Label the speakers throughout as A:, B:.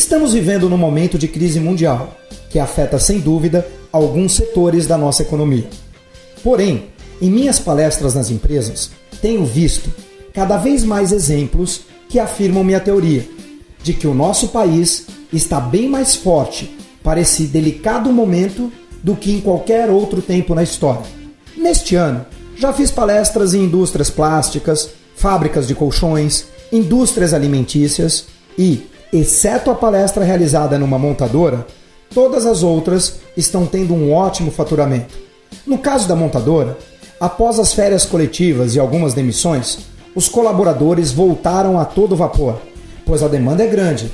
A: Estamos vivendo num momento de crise mundial, que afeta sem dúvida alguns setores da nossa economia. Porém, em minhas palestras nas empresas, tenho visto cada vez mais exemplos que afirmam minha teoria de que o nosso país está bem mais forte para esse delicado momento do que em qualquer outro tempo na história. Neste ano, já fiz palestras em indústrias plásticas, fábricas de colchões, indústrias alimentícias e, exceto a palestra realizada numa montadora, todas as outras estão tendo um ótimo faturamento. No caso da montadora, após as férias coletivas e algumas demissões, os colaboradores voltaram a todo vapor, pois a demanda é grande.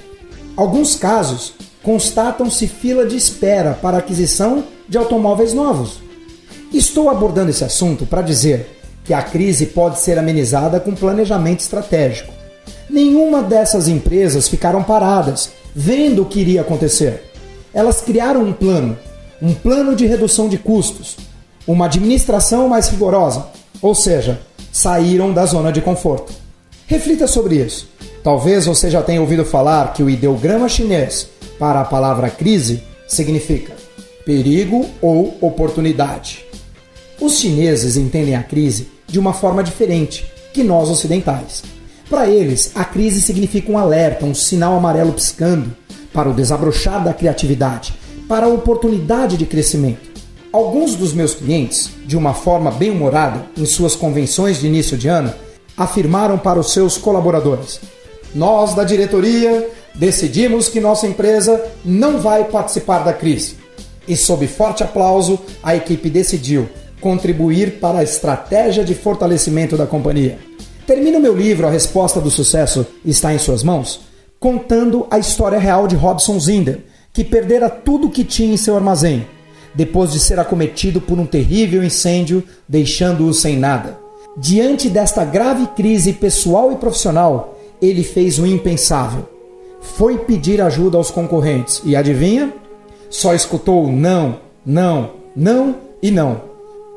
A: Alguns casos constatam-se fila de espera para aquisição de automóveis novos. Estou abordando esse assunto para dizer que a crise pode ser amenizada com planejamento estratégico. Nenhuma dessas empresas ficaram paradas, vendo o que iria acontecer. Elas criaram um plano, um plano de redução de custos, uma administração mais rigorosa, ou seja, saíram da zona de conforto. Reflita sobre isso. Talvez você já tenha ouvido falar que o ideograma chinês para a palavra crise significa perigo ou oportunidade. Os chineses entendem a crise de uma forma diferente que nós ocidentais. Para eles, a crise significa um alerta, um sinal amarelo piscando para o desabrochar da criatividade, para a oportunidade de crescimento. Alguns dos meus clientes, de uma forma bem humorada, em suas convenções de início de ano, afirmaram para os seus colaboradores: Nós da diretoria decidimos que nossa empresa não vai participar da crise. E, sob forte aplauso, a equipe decidiu contribuir para a estratégia de fortalecimento da companhia. Termino meu livro A Resposta do Sucesso está em suas mãos, contando a história real de Robson Zinder, que perdera tudo o que tinha em seu armazém depois de ser acometido por um terrível incêndio, deixando-o sem nada. Diante desta grave crise pessoal e profissional, ele fez o impensável. Foi pedir ajuda aos concorrentes e adivinha? Só escutou não, não, não e não.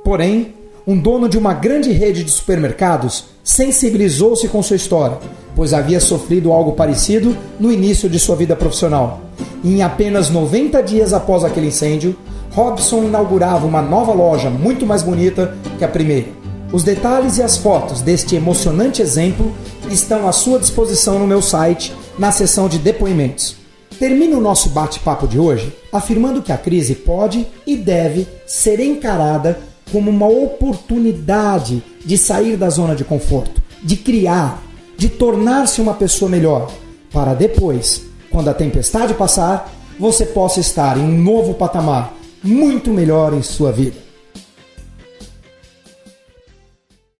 A: Porém, um dono de uma grande rede de supermercados sensibilizou-se com sua história, pois havia sofrido algo parecido no início de sua vida profissional. E em apenas 90 dias após aquele incêndio, Robson inaugurava uma nova loja muito mais bonita que a primeira. Os detalhes e as fotos deste emocionante exemplo estão à sua disposição no meu site, na seção de depoimentos. Termino o nosso bate-papo de hoje afirmando que a crise pode e deve ser encarada como uma oportunidade de sair da zona de conforto, de criar, de tornar-se uma pessoa melhor, para depois, quando a tempestade passar, você possa estar em um novo patamar muito melhor em sua vida.